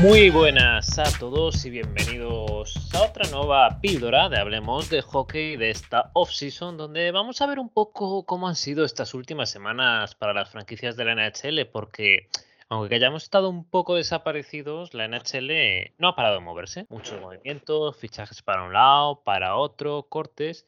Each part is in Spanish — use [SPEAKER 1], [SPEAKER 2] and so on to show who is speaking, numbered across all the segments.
[SPEAKER 1] Muy buenas a todos y bienvenidos a otra nueva píldora de Hablemos de Hockey de esta off-season, donde vamos a ver un poco cómo han sido estas últimas semanas para las franquicias de la NHL, porque aunque hayamos estado un poco desaparecidos, la NHL no ha parado de moverse. Muchos movimientos, fichajes para un lado, para otro, cortes.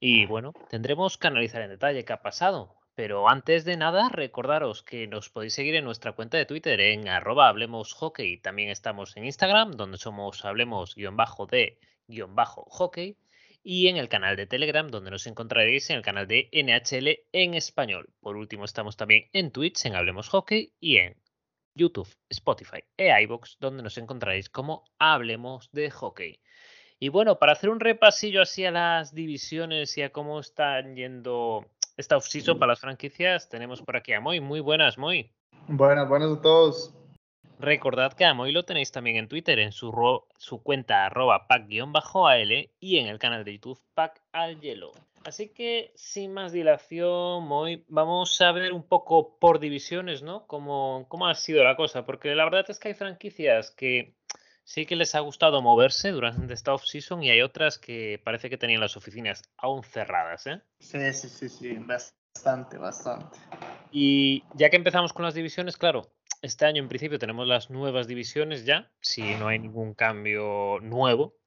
[SPEAKER 1] Y bueno, tendremos que analizar en detalle qué ha pasado. Pero antes de nada, recordaros que nos podéis seguir en nuestra cuenta de Twitter en arroba hablemos hockey. También estamos en Instagram, donde somos hablemos-de-hockey. Y en el canal de Telegram, donde nos encontraréis en el canal de NHL en español. Por último, estamos también en Twitch, en Hablemos Hockey y en YouTube, Spotify e iBox, donde nos encontraréis como Hablemos de Hockey. Y bueno, para hacer un repasillo así a las divisiones y a cómo están yendo esta off-season para las franquicias, tenemos por aquí a Moy. Muy buenas, Moy.
[SPEAKER 2] Buenas, buenas a todos.
[SPEAKER 1] Recordad que a Moy lo tenéis también en Twitter, en su, su cuenta arroba pack-al y en el canal de YouTube pack al hielo. Así que, sin más dilación, Moy, vamos a ver un poco por divisiones, ¿no? Cómo, cómo ha sido la cosa, porque la verdad es que hay franquicias que sí que les ha gustado moverse durante esta off-season y hay otras que parece que tenían las oficinas aún cerradas, ¿eh?
[SPEAKER 2] Sí, sí, sí, sí, bastante, bastante.
[SPEAKER 1] Y ya que empezamos con las divisiones, claro, este año en principio tenemos las nuevas divisiones ya, si no hay ningún cambio nuevo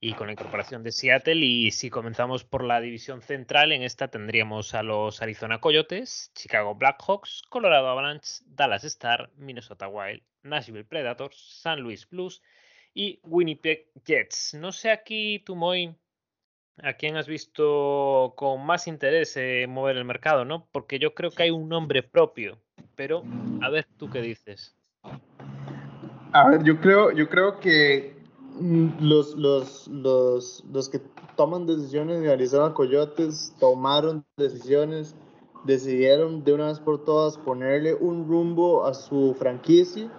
[SPEAKER 1] y con la incorporación de Seattle. Y si comenzamos por la división central, en esta tendríamos a los Arizona Coyotes, Chicago Blackhawks, Colorado Avalanche, Dallas Star, Minnesota Wild, Nashville Predators, San Luis Blues y Winnipeg Jets. No sé aquí, Tumoy, a quién has visto con más interés en mover el mercado, ¿no? Porque yo creo que hay un nombre propio, pero a ver tú qué dices.
[SPEAKER 2] A ver, yo creo, yo creo que los, los, los, los que toman decisiones en Arizona Coyotes tomaron decisiones, decidieron de una vez por todas ponerle un rumbo a su franquicia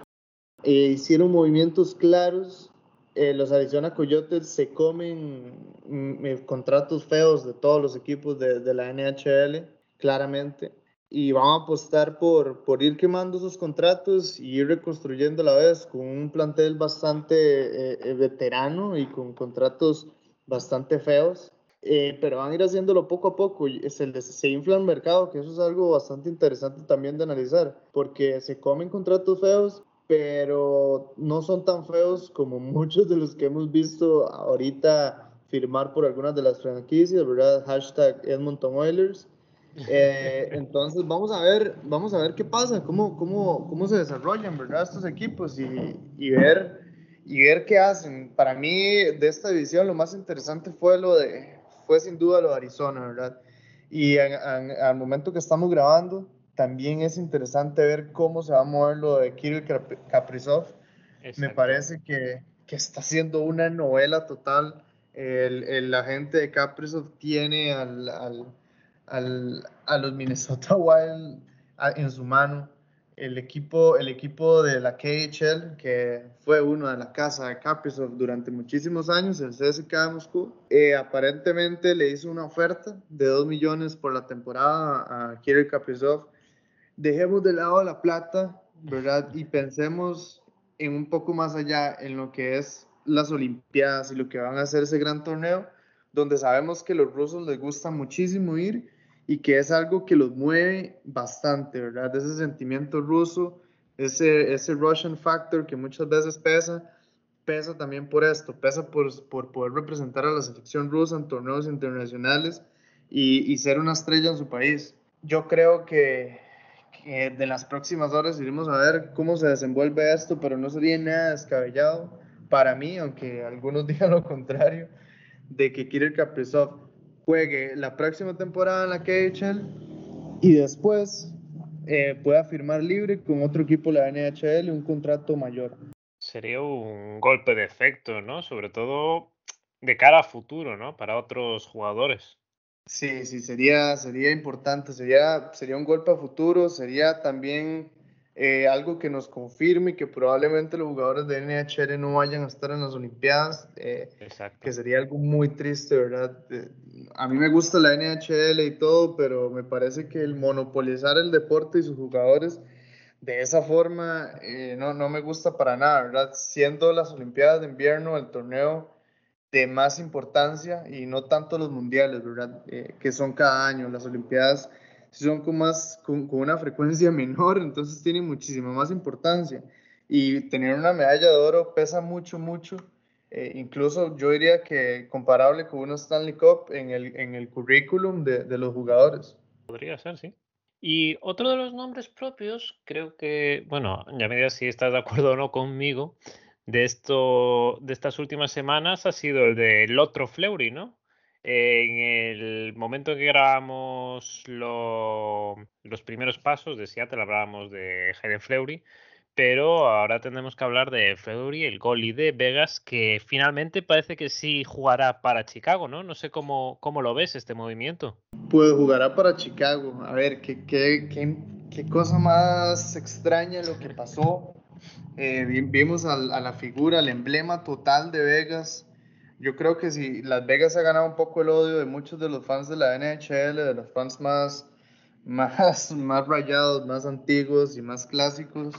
[SPEAKER 2] e hicieron movimientos claros. Eh, los Arizona Coyotes se comen mm, eh, contratos feos de todos los equipos de, de la NHL, claramente y vamos a apostar por, por ir quemando esos contratos y ir reconstruyendo a la vez con un plantel bastante eh, eh, veterano y con contratos bastante feos. Eh, pero van a ir haciéndolo poco a poco. Se, se infla el mercado, que eso es algo bastante interesante también de analizar, porque se comen contratos feos, pero no son tan feos como muchos de los que hemos visto ahorita firmar por algunas de las franquicias, ¿verdad? Hashtag Edmonton Oilers. Eh, entonces vamos a ver, vamos a ver qué pasa, cómo, cómo, cómo se desarrollan, ¿verdad? Estos equipos y, y, ver, y ver qué hacen. Para mí de esta división lo más interesante fue lo de, fue sin duda lo de Arizona, ¿verdad? Y al momento que estamos grabando, también es interesante ver cómo se va a mover lo de Kirill Kaprizov. Me parece que, que, está haciendo una novela total. El, el agente de Kaprizov tiene al, al al, a los Minnesota Wild en su mano. El equipo, el equipo de la KHL, que fue uno de la casa de Kaprizov durante muchísimos años, el CSK de Moscú, eh, aparentemente le hizo una oferta de 2 millones por la temporada a Kirill Kaprizov. Dejemos de lado la plata, ¿verdad? Y pensemos en un poco más allá en lo que es las Olimpiadas y lo que van a hacer ese gran torneo, donde sabemos que los rusos les gusta muchísimo ir y que es algo que los mueve bastante, ¿verdad? Ese sentimiento ruso, ese, ese Russian factor que muchas veces pesa, pesa también por esto, pesa por, por poder representar a la selección rusa en torneos internacionales y, y ser una estrella en su país. Yo creo que, que de las próximas horas iremos a ver cómo se desenvuelve esto, pero no sería nada descabellado para mí, aunque algunos digan lo contrario, de que Kirill Kaprizov juegue la próxima temporada en la KHL y después eh, pueda firmar libre con otro equipo de la NHL un contrato mayor.
[SPEAKER 1] Sería un golpe de efecto, ¿no? Sobre todo de cara a futuro, ¿no? Para otros jugadores.
[SPEAKER 2] Sí, sí, sería, sería importante, sería, sería un golpe a futuro, sería también eh, algo que nos confirme que probablemente los jugadores de NHL no vayan a estar en las Olimpiadas, eh, que sería algo muy triste, ¿verdad? Eh, a mí me gusta la NHL y todo, pero me parece que el monopolizar el deporte y sus jugadores de esa forma eh, no, no me gusta para nada, ¿verdad? Siendo las Olimpiadas de invierno el torneo de más importancia y no tanto los mundiales, ¿verdad? Eh, que son cada año. Las Olimpiadas son con, más, con, con, una frecuencia menor, entonces tienen muchísima más importancia. Y tener una medalla de oro pesa mucho, mucho. Eh, incluso yo diría que comparable con una Stanley Cup en el, en el currículum de, de los jugadores.
[SPEAKER 1] Podría ser, sí. Y otro de los nombres propios, creo que, bueno, ya me dirás si estás de acuerdo o no conmigo, de, esto, de estas últimas semanas ha sido el del otro Fleury, ¿no? En el momento que grabamos los primeros pasos de Seattle, hablábamos de Jaden Fleury, pero ahora tenemos que hablar de Fleury, el goalie de Vegas, que finalmente parece que sí jugará para Chicago, ¿no? No sé cómo, cómo lo ves este movimiento.
[SPEAKER 2] Pues jugará para Chicago. A ver, qué, qué, qué, qué cosa más extraña lo que pasó. Eh, vimos a, a, la figura, el emblema total de Vegas. Yo creo que si Las Vegas ha ganado un poco el odio de muchos de los fans de la NHL, de los fans más, más, más rayados, más antiguos y más clásicos,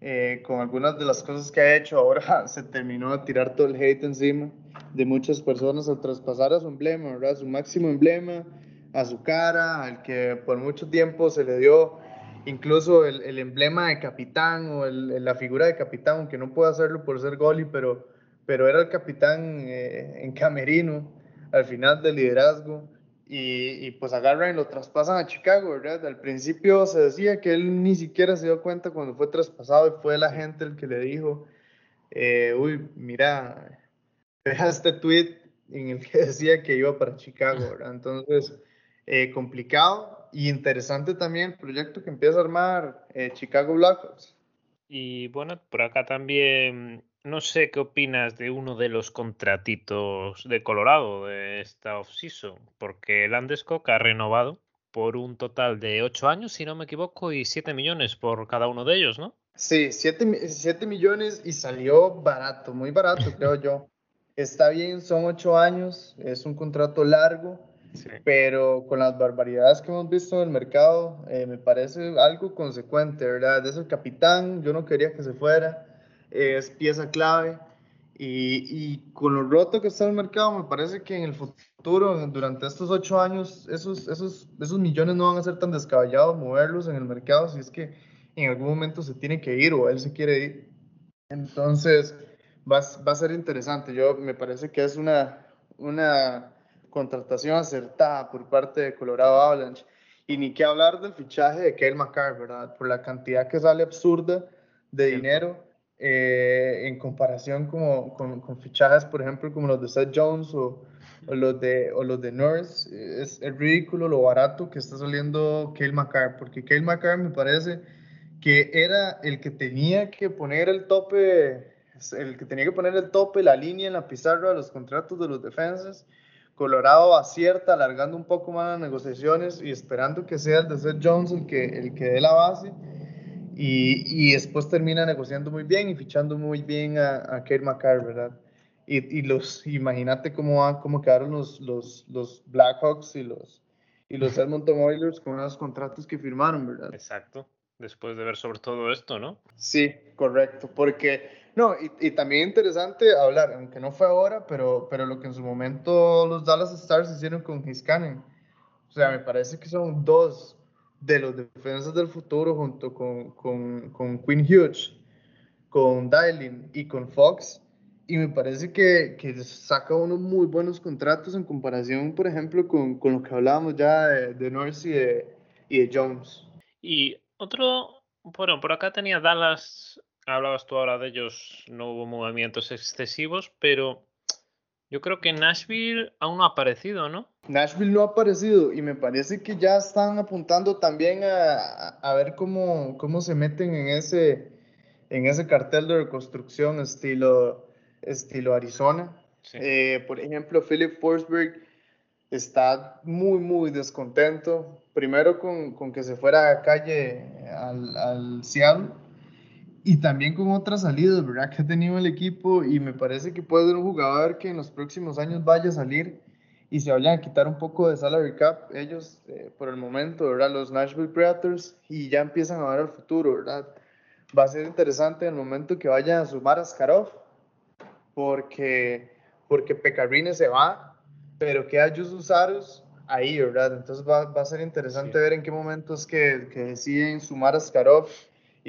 [SPEAKER 2] eh, con algunas de las cosas que ha hecho, ahora se terminó de tirar todo el hate encima de muchas personas al traspasar a su emblema, ¿verdad? Su máximo emblema, a su cara, al que por mucho tiempo se le dio incluso el, el emblema de capitán o el, la figura de capitán, aunque no puede hacerlo por ser goalie, pero, pero era el capitán eh, en camerino al final del liderazgo. Y, y, pues agarran y lo traspasan a Chicago, ¿verdad? Al principio se decía que él ni siquiera se dio cuenta cuando fue traspasado y fue la gente el que le dijo, eh, uy, mira, deja este tweet en el que decía que iba para Chicago, ¿verdad? Entonces, eh, complicado y interesante también el proyecto que empieza a armar eh, Chicago Blackhawks.
[SPEAKER 1] Y bueno, por acá también no sé qué opinas de uno de los contratitos de Colorado de esta offseason, porque Landeskog ha renovado por un total de 8 años, si no me equivoco, y 7 millones por cada uno de ellos, ¿no?
[SPEAKER 2] Sí, 7, 7 millones y salió barato, muy barato, creo yo. Está bien, son 8 años, es un contrato largo, sí. pero con las barbaridades que hemos visto en el mercado, eh, me parece algo consecuente, ¿verdad? Es el capitán, yo no quería que se fuera es pieza clave. Y, y, con lo roto que está el mercado, me parece que en el futuro, durante estos ocho años, esos, esos, esos millones no van a ser tan descabellados moverlos en el mercado si es que en algún momento se tiene que ir o él se quiere ir. Entonces, va, va a ser interesante. Yo me parece que es una, una contratación acertada por parte de Colorado Avalanche. Y ni que hablar del fichaje de Kale McCarr, ¿verdad? Por la cantidad que sale absurda de dinero eh, en comparación como, con, con, fichajes, por ejemplo, como los de Seth Jones o, o los de, o los de Norris. Es, es, ridículo lo barato que está saliendo Kale McCarr, porque Kale McCarr me parece que era el que tenía que poner el tope, el que tenía que poner el tope, la línea en la pizarra de los contratos de los defensas. Colorado acierta, alargando un poco más las negociaciones y esperando que sea el de Seth Jones el que, el que dé la base y, y, después termina negociando muy bien y fichando muy bien a, a Kate McCarr, ¿verdad? Y, y los, imagínate cómo, cómo quedaron los, los, los Blackhawks y los, y los Edmonton Oilers con los contratos que firmaron, ¿verdad?
[SPEAKER 1] Exacto, después de ver sobre todo esto, ¿no?
[SPEAKER 2] Sí, correcto, porque, no, y, y también interesante hablar, aunque no fue ahora, pero, pero lo que en su momento los Dallas Stars hicieron con Hiskanen. O sea, me parece que son dos de los defensas del futuro junto con, con, con Quinn Hughes, con Dylin y con Fox. Y me parece que, que, saca unos muy buenos contratos en comparación, por ejemplo, con, con lo que hablábamos ya de, de y de, y de Jones.
[SPEAKER 1] Y otro, bueno, por acá tenía Dallas, hablabas tú ahora de ellos, no hubo movimientos excesivos, pero yo creo que Nashville aún no ha aparecido, ¿no?
[SPEAKER 2] Nashville no ha aparecido y me parece que ya están apuntando también a, a ver cómo, cómo se meten en ese, en ese cartel de reconstrucción estilo, estilo Arizona. Sí. Eh, por ejemplo, Philip Forsberg está muy, muy descontento. Primero con, con que se fuera a calle al, al Seattle y también con otras salidas, ¿verdad? Que ha tenido el equipo y me parece que puede ser un jugador que en los próximos años vaya a salir y se vayan a quitar un poco de salary cap ellos eh, por el momento, ¿verdad? Los Nashville Predators y ya empiezan a ver el futuro, ¿verdad? Va a ser interesante el momento que vayan a sumar a Skarov porque, porque Pecarine se va, pero queda Jusus Aros ahí, ¿verdad? Entonces va, va a ser interesante ver en qué momentos que, que deciden sumar a Skarov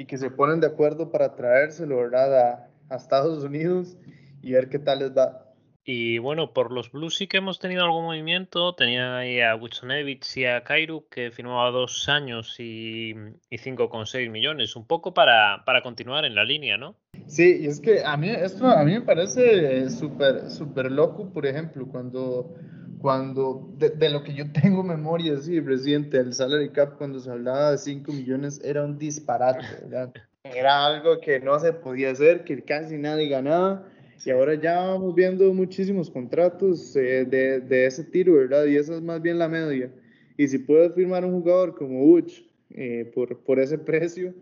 [SPEAKER 2] y que se ponen de acuerdo para traérselo, ¿verdad? A, a Estados Unidos y ver qué tal les va.
[SPEAKER 1] Y bueno, por los Blues sí que hemos tenido algún movimiento. Tenía ahí a Winsonevich y a Kairu, que firmaba dos años y, y 5,6 millones. Un poco para, para continuar en la línea, ¿no?
[SPEAKER 2] Sí, y es que a mí esto a mí me parece súper súper loco, por ejemplo, cuando, cuando de, lo que yo tengo memoria, sí, reciente, el salary cap cuando se hablaba de 5 millones era un disparate, ¿verdad? Era algo que no se podía hacer, que casi nadie ganaba y ahora ya vamos viendo muchísimos contratos eh, de, de, ese tiro, ¿verdad? Y esa es más bien la media. Y si puedes firmar un jugador como Uch eh, por, por ese precio,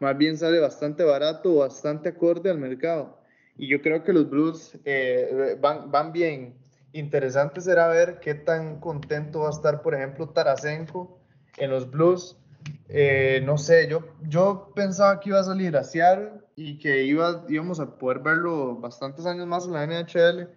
[SPEAKER 2] más bien sale bastante barato, bastante acorde al mercado. Y yo creo que los Blues eh, van, van bien. Interesante será ver qué tan contento va a estar, por ejemplo, Tarasenko en los Blues. no sé, yo, yo pensaba que iba a salir a Seattle y que iba, íbamos a poder verlo bastantes años más en la NHL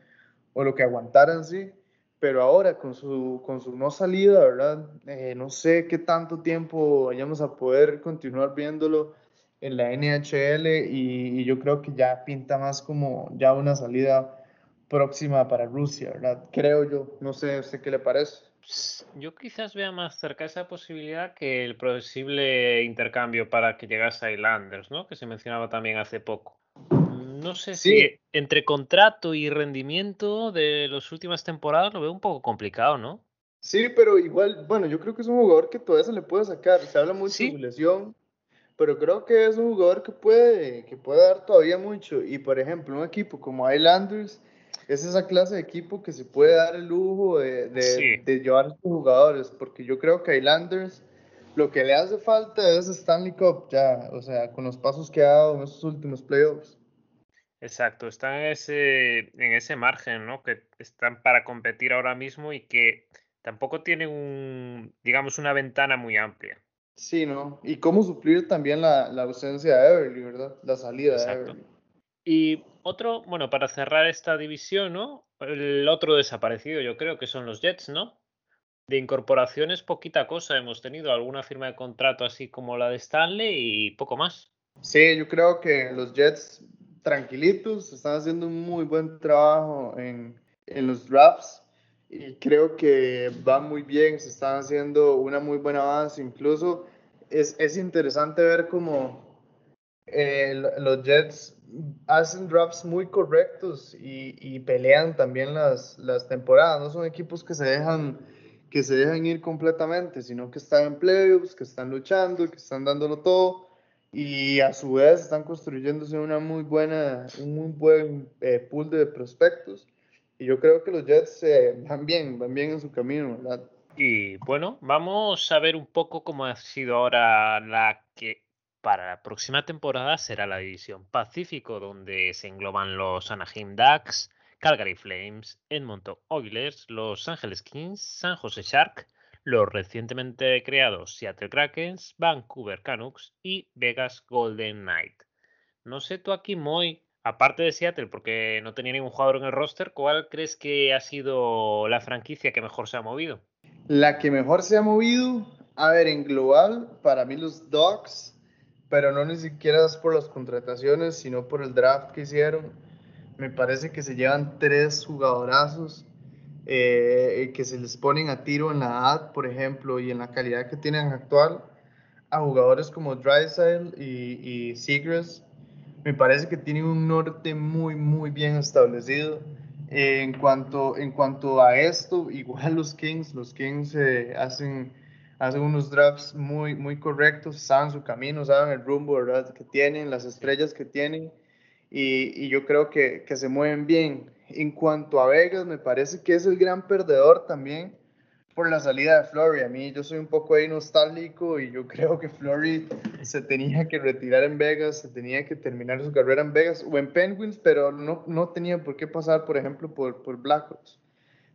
[SPEAKER 2] o lo que aguantaran sí, pero ahora con su, con su no salida, ¿verdad? Eh, no sé qué tanto tiempo vayamos a poder continuar viéndolo en la NHL y, y, yo creo que ya pinta más como ya una salida próxima para Rusia, ¿verdad? Creo yo, no sé, sé qué le parece.
[SPEAKER 1] Yo quizás vea más cerca esa posibilidad que el posible intercambio para que llegase a Islanders, ¿no? Que se mencionaba también hace poco. No sé si entre contrato y rendimiento de las últimas temporadas lo veo un poco complicado, ¿no?
[SPEAKER 2] Sí, pero igual, bueno, yo creo que es un jugador que todavía se le puede sacar. Se habla mucho de su lesión, pero creo que es un jugador que puede, que puede dar todavía mucho. Y por ejemplo, un equipo como Islanders es esa clase de equipo que se puede dar el lujo de, de, llevar a sus jugadores, porque yo creo que Islanders lo que le hace falta es Stanley Cup ya, o sea, con los pasos que ha dado en estos últimos playoffs.
[SPEAKER 1] Exacto, están en ese, en ese margen, ¿no? Que están para competir ahora mismo y que tampoco tienen un, digamos, una ventana muy amplia.
[SPEAKER 2] Sí, ¿no? Y cómo suplir también la, la ausencia de Everly, ¿verdad? La salida de Everly.
[SPEAKER 1] Y otro, bueno, para cerrar esta división, ¿no? El otro desaparecido, yo creo que son los Jets, ¿no? De incorporaciones, poquita cosa hemos tenido, alguna firma de contrato así como la de Stanley y poco más.
[SPEAKER 2] Sí, yo creo que los Jets tranquilitos están haciendo un muy buen trabajo en, en los drafts y creo que va muy bien, se están haciendo una muy buena avance, incluso es, es interesante ver cómo eh, los Jets hacen drafts muy correctos y, y, pelean también las, las temporadas. No son equipos que se dejan que se dejan ir completamente, sino que están en playoffs, que están luchando, que están dándolo todo y a su vez están construyéndose una muy buena, un muy buen eh, pool de prospectos. Y yo creo que los Jets eh, van bien, van bien en su camino, ¿verdad?
[SPEAKER 1] Y bueno, vamos a ver un poco cómo ha sido ahora la que para la próxima temporada será la División Pacífico, donde se engloban los Anaheim Ducks, Calgary Flames, Edmonton Oilers, Los Angeles Kings, San Jose Shark, los recientemente creados Seattle Krakens, Vancouver Canucks y Vegas Golden Knight. No sé tú aquí, Moy, aparte de Seattle, porque no tenía ningún jugador en el roster, ¿cuál crees que ha sido la franquicia que mejor se ha movido?
[SPEAKER 2] La que mejor se ha movido, a ver, en global, para mí los Ducks pero no ni siquiera es por las contrataciones, sino por el draft que hicieron. Me parece que se llevan tres jugadorazos eh, que se les ponen a tiro en la edad, por ejemplo, y en la calidad que tienen actual, a jugadores como Drysdale y, y Seagrass. Me parece que tienen un norte muy, muy bien establecido. en, cuanto, en cuanto a esto, igual los Kings, los Kings eh, hacen hacen unos drafts muy, muy correctos, saben su camino, saben el rumbo ¿verdad? que tienen, las estrellas que tienen, y, yo creo que, que, se mueven bien. En cuanto a Vegas, me parece que es el gran perdedor también por la salida de Flory. A mí yo soy un poco ahí nostálgico y yo creo que Flory se tenía que retirar en Vegas, se tenía que terminar su carrera en Vegas o en Penguins, pero no, no tenía por qué pasar, por ejemplo, por, por Blackhawks.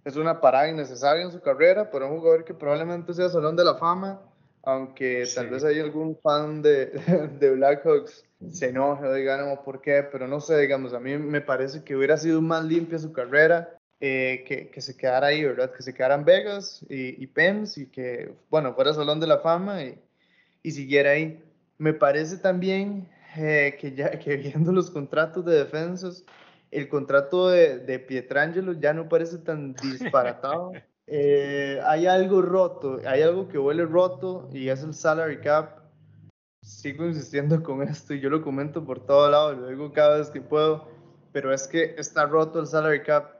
[SPEAKER 2] Es una parada innecesaria en su carrera para un jugador que probablemente sea Salón de la Fama, aunque tal vez hay algún fan de, de Blackhawks se enoje o diga, no, ¿por qué? Pero no sé, digamos, a mí me parece que hubiera sido más limpia su carrera, eh, que, que, se quedara ahí, ¿verdad? Que se quedara en Vegas y, y Pence y que, bueno, fuera Salón de la Fama y, y siguiera ahí. Me parece también eh, que ya que viendo los contratos de defensas, el contrato de, de Pietrangelo ya no parece tan disparatado. Eh, hay algo roto, hay algo que huele roto y es el salary cap. Sigo insistiendo con esto y yo lo comento por todo lado, lo digo cada vez que puedo, pero es que está roto el salary cap.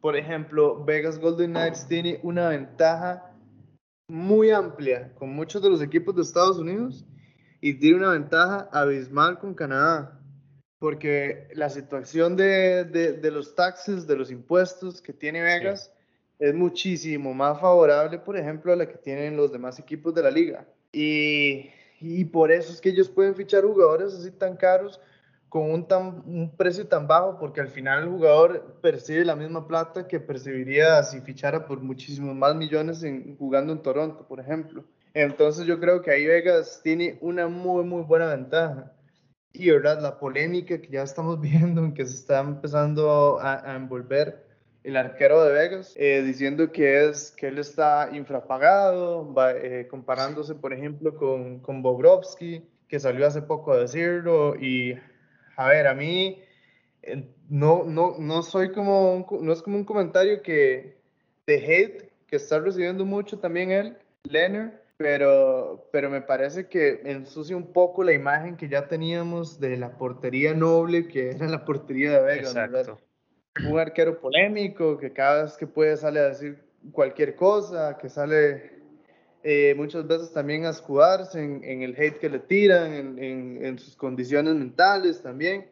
[SPEAKER 2] Por ejemplo, Vegas Golden Knights tiene una ventaja muy amplia con muchos de los equipos de Estados Unidos y tiene una ventaja abismal con Canadá, porque la situación de, de, los taxes, de los impuestos que tiene Vegas es muchísimo más favorable, por ejemplo, a la que tienen los demás equipos de la liga. Y, y por eso es que ellos pueden fichar jugadores así tan caros con un, tan, un precio tan bajo, porque al final el jugador percibe la misma plata que percibiría si fichara por muchísimos más millones en, jugando en Toronto, por ejemplo. Entonces yo creo que ahí Vegas tiene una muy, muy buena ventaja. Y verdad, la polémica que ya estamos viendo, en que se está empezando a, envolver el arquero de Vegas, eh, diciendo que, es, que él está infrapagado, eh, comparándose, por ejemplo, con, con Bobrovsky, que salió hace poco a decirlo. Y, a ver, a mí eh, no, no, no soy como, no es como un comentario que de hate que está recibiendo mucho también él, Leonard, pero, pero me parece que ensucia un poco la imagen que ya teníamos de la portería noble, que era la portería de Vegas. Exacto. Un arquero polémico, que cada vez que puede sale a decir cualquier cosa, que sale eh, muchas veces también a escudarse en, en, el hate que le tiran, en, en, en sus condiciones mentales también.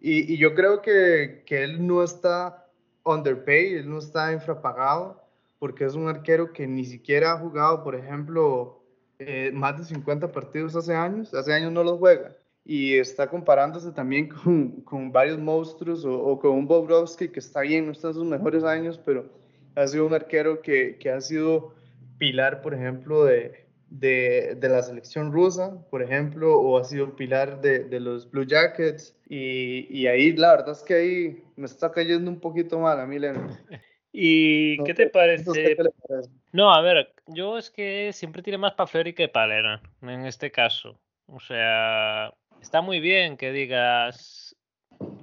[SPEAKER 2] Y, y yo creo que, que él no está underpaid, él no está infrapagado porque es un arquero que ni siquiera ha jugado, por ejemplo, eh, más de 50 partidos hace años, hace años no los juega, y está comparándose también con, con varios monstruos o, con un Bobrovsky que está bien, no está en sus mejores años, pero ha sido un arquero que, que ha sido pilar, por ejemplo, de, de, de, la selección rusa, por ejemplo, o ha sido pilar de, de los Blue Jackets, y, y, ahí la verdad es que ahí me está cayendo un poquito mal a mí, Leonard.
[SPEAKER 1] ¿Y qué te parece? No, a ver, yo es que siempre tiene más para Fleury que para en este caso. O sea, está muy bien que digas,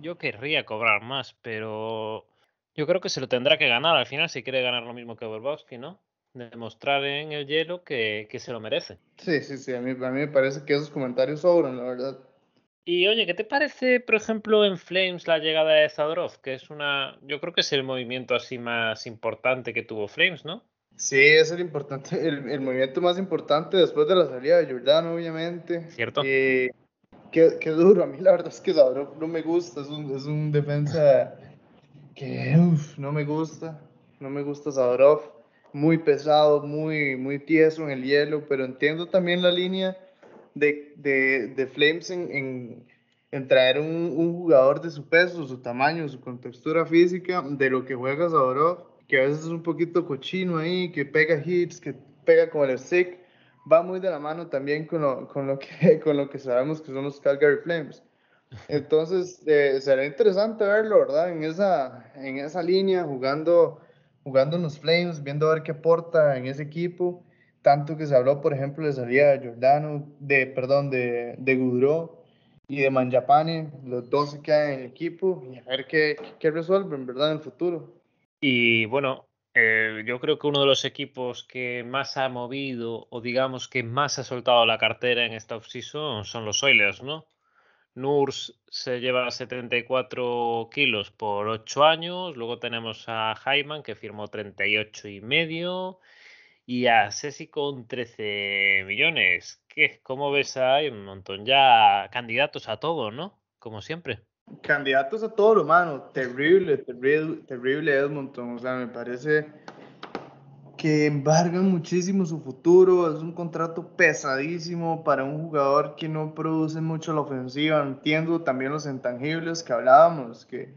[SPEAKER 1] yo querría cobrar más, pero yo creo que se lo tendrá que ganar al final si quiere ganar lo mismo que Borbowski, ¿no? Demostrar en el hielo que, que se lo merece.
[SPEAKER 2] Sí, sí, sí, a mí, a mí me parece que esos comentarios sobran, la verdad.
[SPEAKER 1] Y oye, ¿qué te parece, por ejemplo, en Flames la llegada de Zadorov? Que es una. Yo creo que es el movimiento así más importante que tuvo Flames, ¿no?
[SPEAKER 2] Sí, es el importante, el, movimiento más importante después de la salida de Jordan, obviamente.
[SPEAKER 1] Cierto.
[SPEAKER 2] Eh, qué, qué, duro, a mí la verdad es que Zadorov no me gusta, es un, es un defensa que uf, no me gusta, no me gusta Zadorov, muy pesado, muy, muy tieso en el hielo, pero entiendo también la línea de, de, de Flames en, en, traer un, un, jugador de su peso, su tamaño, su contextura física, de lo que juega Zaborov, que a veces es un poquito cochino ahí, que pega hits, que pega con el stick, va muy de la mano también con lo, con lo, que, con lo que sabemos que son los Calgary Flames. Entonces, eh, será interesante verlo, ¿verdad? En esa, en esa línea, jugando, jugando en los Flames, viendo a ver qué aporta en ese equipo tanto que se habló, por ejemplo, de salida de de, perdón, de, de Gudro y de Manjapane, los dos se quedan en el equipo y a ver qué, qué resuelven, ¿verdad?, en el futuro.
[SPEAKER 1] Y bueno, eh, yo creo que uno de los equipos que más ha movido o digamos que más ha soltado la cartera en esta offseason son los Oilers, ¿no? Nurs se lleva 74 kilos por 8 años, luego tenemos a Hyman que firmó 38 y medio, y a Ceci con 13 millones. ¿Qué? ¿Cómo ves? Hay un montón ya candidatos a todo, ¿no? Como siempre.
[SPEAKER 2] Candidatos a todo lo mano. Terrible, terrible, terrible Edmonton. O sea, me parece que embargan muchísimo su futuro. Es un contrato pesadísimo para un jugador que no produce mucho la ofensiva. Entiendo también los intangibles que hablábamos, que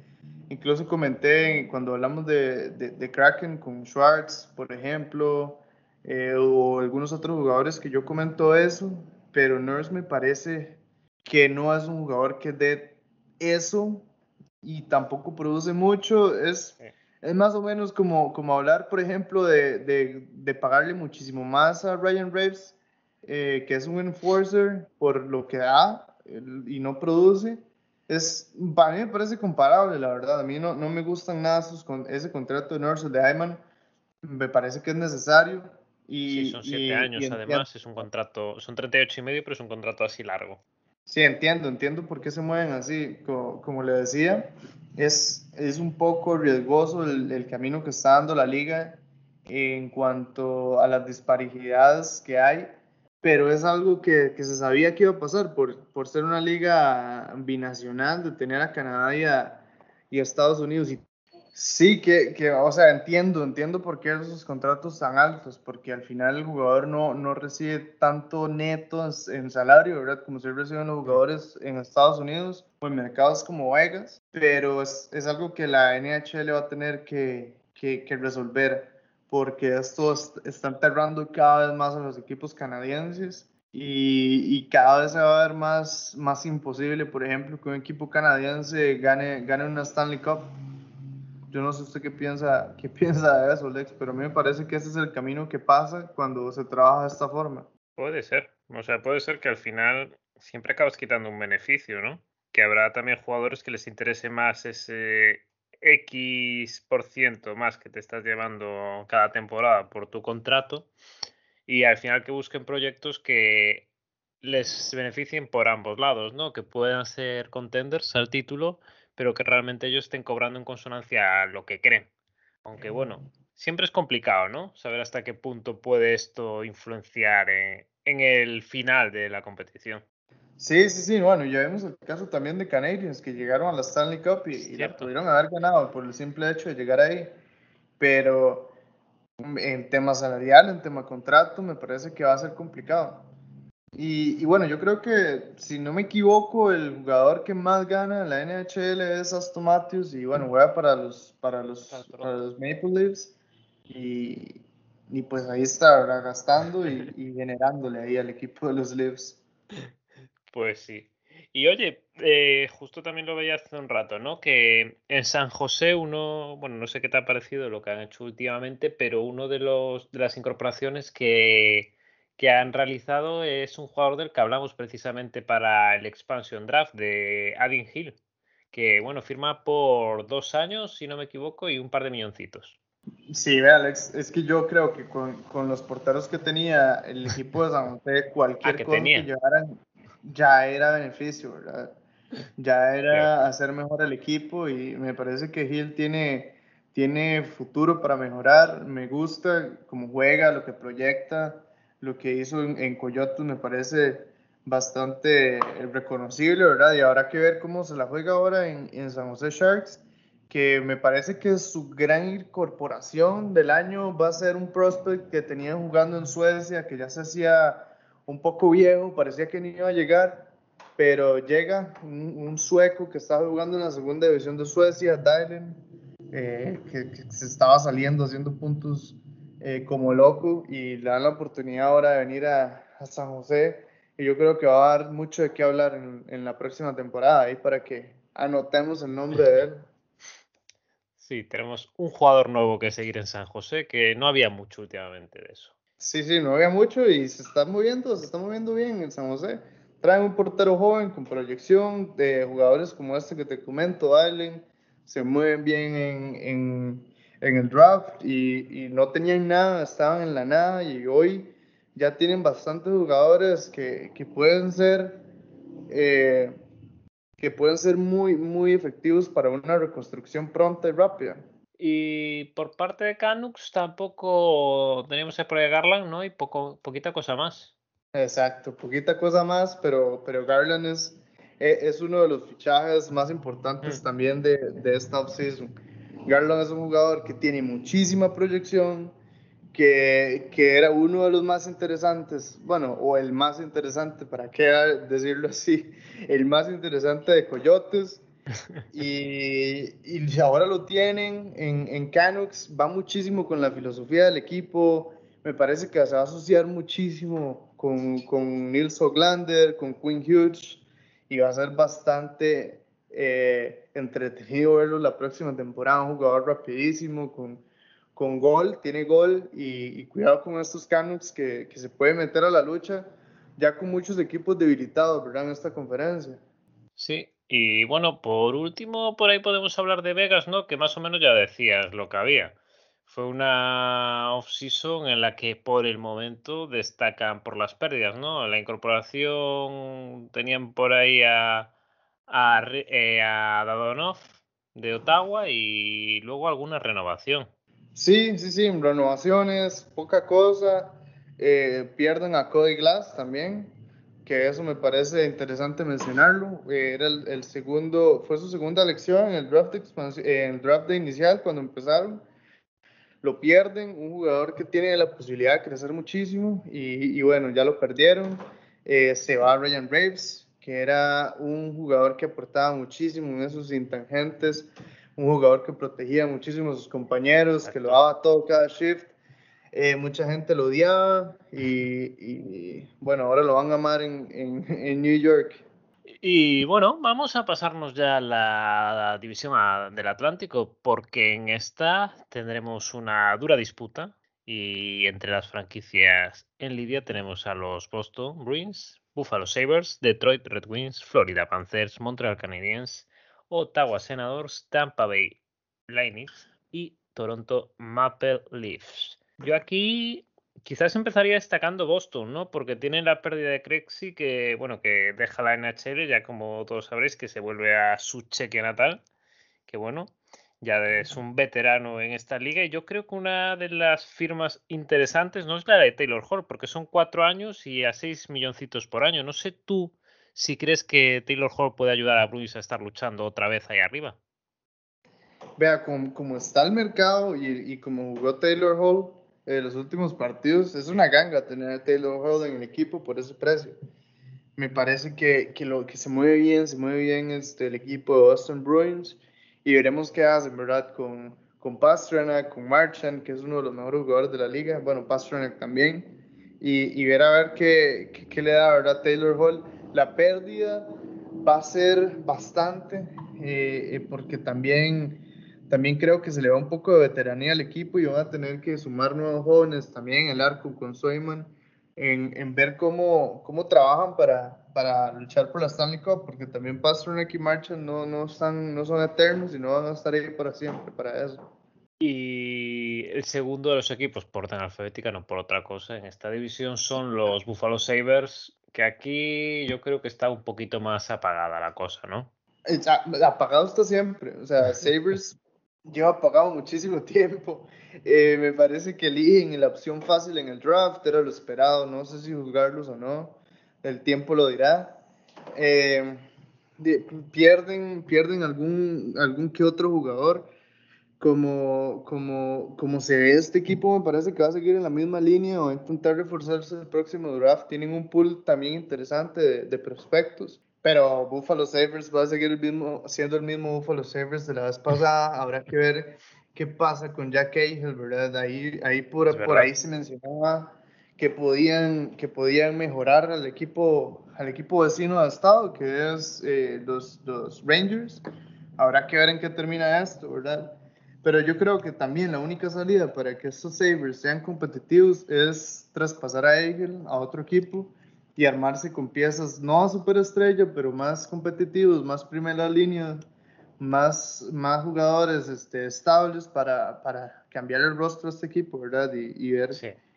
[SPEAKER 2] Incluso comenté cuando hablamos de, de, Kraken con Schwartz, por ejemplo, eh, o algunos otros jugadores que yo comento eso, pero Nurse me parece que no es un jugador que dé eso y tampoco produce mucho. Es, es más o menos como, como hablar, por ejemplo, de, de, de pagarle muchísimo más a Ryan Raves, eh, que es un enforcer por lo que da y no produce. Es, para mí me parece comparable, la verdad. A mí no, no me gustan nada sus, ese contrato de Nurse de Ayman. Me parece que es necesario. Y,
[SPEAKER 1] sí, son siete años, además, es un contrato, son 38 y medio, pero es un contrato así largo.
[SPEAKER 2] Sí, entiendo, entiendo por qué se mueven así. Como, le decía, es, es un poco riesgoso el, el, camino que está dando la liga en cuanto a las disparidades que hay, pero es algo que, que se sabía que iba a pasar por, por ser una liga binacional, de tener a Canadá y a, y a Estados Unidos y Sí, que, que, o sea, entiendo, entiendo por qué esos contratos tan altos, porque al final el jugador no, no recibe tanto neto en, salario, ¿verdad? Como se reciben los jugadores en Estados Unidos o en mercados como Vegas, pero es, es algo que la NHL va a tener que, que, que resolver, porque esto está enterrando cada vez más a los equipos canadienses y, y, cada vez se va a ver más, más imposible, por ejemplo, que un equipo canadiense gane, gane una Stanley Cup yo no sé usted qué piensa, qué piensa de eso, Lex, pero a mí me parece que ese es el camino que pasa cuando se trabaja de esta forma.
[SPEAKER 1] Puede ser, o sea, puede ser que al final siempre acabas quitando un beneficio, ¿no? Que habrá también jugadores que les interese más ese X por ciento más que te estás llevando cada temporada por tu contrato y al final que busquen proyectos que les beneficien por ambos lados, ¿no? Que puedan ser contenders al título pero que realmente ellos estén cobrando en consonancia a lo que creen. Aunque bueno, siempre es complicado, ¿no? Saber hasta qué punto puede esto influenciar en, el final de la competición.
[SPEAKER 2] Sí, sí, sí, bueno, ya vemos el caso también de Canadiens que llegaron a la Stanley Cup y, la pudieron haber ganado por el simple hecho de llegar ahí, pero en tema salarial, en tema contrato, me parece que va a ser complicado. Y, bueno, yo creo que, si no me equivoco, el jugador que más gana en la NHL es Aston Matthews y bueno, juega para los, para los, para los Maple Leafs y, y, pues ahí está, gastando y, y, generándole ahí al equipo de los Leafs.
[SPEAKER 1] Pues sí. Y oye, eh, justo también lo veía hace un rato, ¿no? Que en San José uno, bueno, no sé qué te ha parecido lo que han hecho últimamente, pero uno de los de las incorporaciones que que han realizado es un jugador del que hablamos precisamente para el Expansion Draft de Adin Hill, que bueno, firma por dos años, si no me equivoco, y un par de milloncitos.
[SPEAKER 2] Sí, ve Alex, es que yo creo que con, con los porteros que tenía el equipo de San José, cualquier ah, cosa que llevaran ya era beneficio, ¿verdad? Ya era hacer mejor el equipo y me parece que Hill tiene, tiene futuro para mejorar, me gusta cómo juega, lo que proyecta, lo que hizo en, en Coyotes me parece bastante reconocible, ¿verdad? Y habrá que ver cómo se la juega ahora en, San José Sharks, que me parece que su gran incorporación del año va a ser un prospect que tenía jugando en Suecia, que ya se hacía un poco viejo, parecía que ni iba a llegar, pero llega un, sueco que estaba jugando en la segunda división de Suecia, Dylan, eh, que, se estaba saliendo haciendo puntos eh, como loco y le dan la oportunidad ahora de venir a, San José. Y yo creo que va a dar mucho de qué hablar en, en la próxima temporada ahí para que anotemos el nombre de él.
[SPEAKER 1] Sí, tenemos un jugador nuevo que seguir en San José, que no había mucho últimamente de eso.
[SPEAKER 2] Sí, sí, no había mucho y se está moviendo, se está moviendo bien en San José. Traen un portero joven con proyección de jugadores como este que te comento, Allen, se mueven bien en, en en el draft y, no tenían nada, estaban en la nada y hoy ya tienen bastantes jugadores que, pueden ser eh, que pueden ser muy muy efectivos para una reconstrucción pronta y rápida.
[SPEAKER 1] Y por parte de Canucks tampoco teníamos el de Garland, ¿no? Y poco, poquita cosa más.
[SPEAKER 2] Exacto, poquita cosa más, pero, pero Garland es, e, es uno de los fichajes más importantes mm. también de, de esta offseason. Garland es un jugador que tiene muchísima proyección, que, que, era uno de los más interesantes, bueno, o el más interesante, para qué decirlo así, el más interesante de Coyotes, y, y, ahora lo tienen en, en Canucks, va muchísimo con la filosofía del equipo, me parece que se va a asociar muchísimo con, con Nils Hoglander, con Quinn Hughes, y va a ser bastante eh, entretenido verlo la próxima temporada, un jugador rapidísimo, con, con gol, tiene gol, y, cuidado con estos Canucks que, que se puede meter a la lucha ya con muchos equipos debilitados, ¿verdad? En esta conferencia.
[SPEAKER 1] Sí, y bueno, por último, por ahí podemos hablar de Vegas, ¿no? Que más o menos ya decías lo que había. Fue una off-season en la que por el momento destacan por las pérdidas, ¿no? La incorporación tenían por ahí a, a, eh, a Dadonov de Ottawa y luego alguna renovación.
[SPEAKER 2] Sí, sí, sí, renovaciones, poca cosa. Eh, pierden a Cody Glass también, que eso me parece interesante mencionarlo. Eh, era el, segundo, fue su segunda elección en el draft, en el draft de inicial cuando empezaron. Lo pierden, un jugador que tiene la posibilidad de crecer muchísimo y, bueno, ya lo perdieron. Eh, se va Ryan Graves, que era un jugador que aportaba muchísimo en esos intangentes, un jugador que protegía muchísimo a sus compañeros, que lo daba todo cada shift eh, mucha gente lo odiaba y, bueno, ahora lo van a amar en, en, New York.
[SPEAKER 1] Y bueno, vamos a pasarnos ya a la división del Atlántico porque en esta tendremos una dura disputa y entre las franquicias en Lidia tenemos a los Boston Bruins, Buffalo Sabres, Detroit Red Wings, Florida Panthers, Montreal Canadiens, Ottawa Senators, Tampa Bay Lightning y Toronto Maple Leafs. Yo aquí quizás empezaría destacando Boston, ¿no? Porque tiene la pérdida de Crexy que, bueno, que deja la NHL, ya como todos sabréis, que se vuelve a su cheque natal, que bueno, ya es un veterano en esta liga. Y yo creo que una de las firmas interesantes no es la de Taylor Hall, porque son cuatro años y a seis milloncitos por año. No sé tú si crees que Taylor Hall puede ayudar a Bruins a estar luchando otra vez ahí arriba.
[SPEAKER 2] Vea, como, está el mercado y, y como jugó Taylor Hall, eh, los últimos partidos. Es una ganga tener a Taylor Hall en el equipo por ese precio. Me parece que, que, lo que se mueve bien, se mueve bien este, el equipo de Boston Bruins y veremos qué hacen, ¿verdad? Con, con Pastrana, con Marchand, que es uno de los mejores jugadores de la liga, bueno, Pastrana también, y, y ver a ver qué, qué, le da, ¿verdad? Taylor Hall. La pérdida va a ser bastante, eh, eh, porque también también creo que se le va un poco de veteranía al equipo y van a tener que sumar nuevos jóvenes también el arco con Soyman, en, en, ver cómo, cómo trabajan para, para luchar por la Stanley Cup, porque también Pastrnak y Marchand no, no, están, no son eternos y no van a estar ahí para siempre, para eso.
[SPEAKER 1] Y el segundo de los equipos, por orden alfabética, no por otra cosa, en esta división son los Buffalo Sabres, que aquí yo creo que está un poquito más apagada la cosa, ¿no?
[SPEAKER 2] Apagado está siempre. O sea, Sabres lleva apagado muchísimo tiempo. Eh, me parece que eligen la opción fácil en el draft, era lo esperado, no sé si juzgarlos o no, el tiempo lo dirá. Eh, pierden pierden algún, algún que otro jugador. Como, como, como se ve este equipo, me parece que va a seguir en la misma línea o intentar reforzarse el próximo draft. Tienen un pool también interesante de, de prospectos. Pero Buffalo Sabres va a seguir el mismo, siendo el mismo Buffalo Sabres de la vez pasada. Habrá que ver qué pasa con Jack Cahill, ¿verdad? Ahí, ahí por, por ahí se mencionaba que podían, que podían mejorar al equipo, al equipo vecino de estado, que es eh, los, los Rangers. Habrá que ver en qué termina esto, ¿verdad? Pero yo creo que también la única salida para que estos Sabres sean competitivos es traspasar a Eagle a otro equipo y armarse con piezas no superestrella, pero más competitivos, más primera línea, más, más jugadores este, estables para, para cambiar el rostro de este equipo, ¿verdad? Y, ver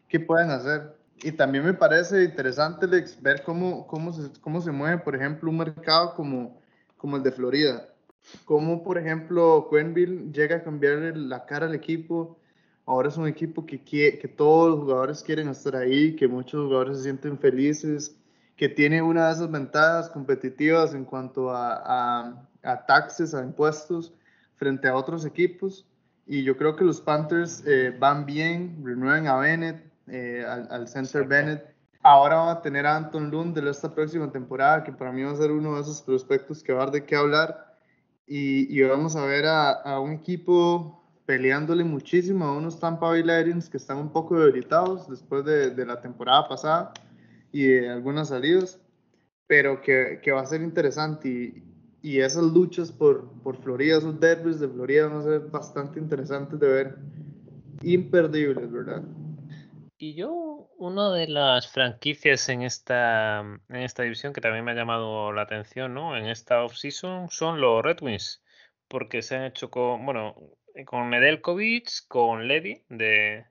[SPEAKER 2] qué pueden hacer. Y también me parece interesante, Alex, ver cómo, cómo, se, cómo se mueve, por ejemplo, un mercado como, como el de Florida. Cómo, por ejemplo, Quenville llega a cambiar la cara al equipo ahora es un equipo que, que todos los jugadores quieren estar ahí, que muchos jugadores se sienten felices, que tiene una de esas ventajas competitivas en cuanto a, a, taxes, a impuestos, frente a otros equipos. Y yo creo que los Panthers eh, van bien, renuevan a Bennett, eh, al, center Bennett. Ahora van a tener a Anton Lund de esta próxima temporada, que para mí va a ser uno de esos prospectos que va a dar de qué hablar. y, vamos a ver a, un equipo peleándole muchísimo a unos Tampa Bay Lightning que están un poco debilitados después de, de la temporada pasada y de algunas salidas, pero que, que va a ser interesante y, y esas luchas por, por Florida, esos derbis de Florida van a ser bastante interesantes de ver, imperdibles, ¿verdad?
[SPEAKER 1] Y yo, una de las franquicias en esta, en esta división que también me ha llamado la atención, ¿no? En esta offseason son los Red Wings, porque se han hecho con, bueno, con Nedeljkovic, con Levy de,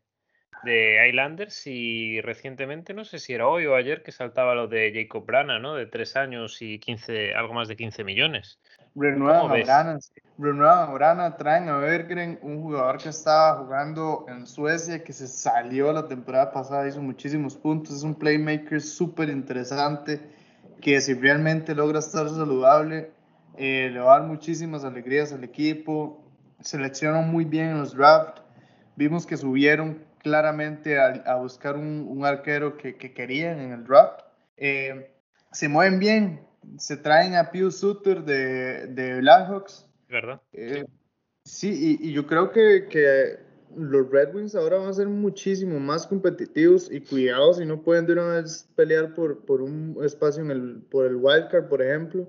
[SPEAKER 1] de Islanders y recientemente, no sé si era hoy o ayer, que saltaba lo de Jacob Brana, ¿no? De tres años y 15, algo más de 15 millones.
[SPEAKER 2] Renuevan a Brana, renuevan a Brana, traen a Berggren, un jugador que estaba jugando en Suecia, que se salió la temporada pasada, hizo muchísimos puntos, es un playmaker súper interesante, que si realmente logra estar saludable, eh, le va a dar muchísimas alegrías al equipo, seleccionó muy bien en los drafts, vimos que subieron claramente a, buscar un, arquero que, querían en el draft. Eh, se mueven bien, se traen a Pius Sutter de, de Blackhawks.
[SPEAKER 1] ¿Verdad?
[SPEAKER 2] Eh, sí, y, yo creo que, que, los Red Wings ahora van a ser muchísimo más competitivos y cuidados si no pueden de una vez pelear por, por un espacio en el, por el wildcard, por ejemplo,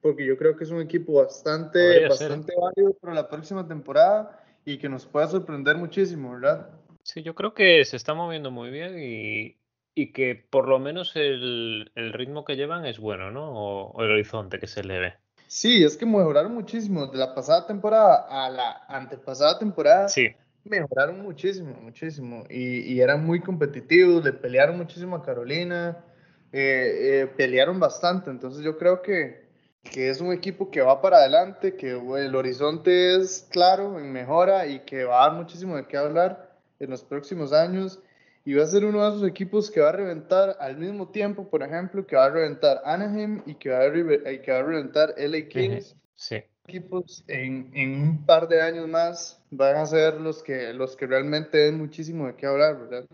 [SPEAKER 2] porque yo creo que es un equipo bastante, bastante válido para la próxima temporada y que nos pueda sorprender muchísimo, ¿verdad?
[SPEAKER 1] Sí, yo creo que se está moviendo muy bien y, y que por lo menos el, el, ritmo que llevan es bueno, ¿no? O, el horizonte que se le ve.
[SPEAKER 2] Sí, es que mejoraron muchísimo. De la pasada temporada a la antepasada temporada,
[SPEAKER 1] sí.
[SPEAKER 2] mejoraron muchísimo, muchísimo. Y, y eran muy competitivos, le pelearon muchísimo a Carolina, eh, eh, pelearon bastante. Entonces yo creo que, que es un equipo que va para adelante, que el horizonte es claro en mejora y que va a dar muchísimo de qué hablar en los próximos años y va a ser uno de esos equipos que va a reventar al mismo tiempo, por ejemplo, que va a reventar Anaheim y que va a, que va a reventar LA Kings.
[SPEAKER 1] Sí.
[SPEAKER 2] Equipos en, en, un par de años más van a ser los que, los que realmente den muchísimo de qué hablar, ¿verdad?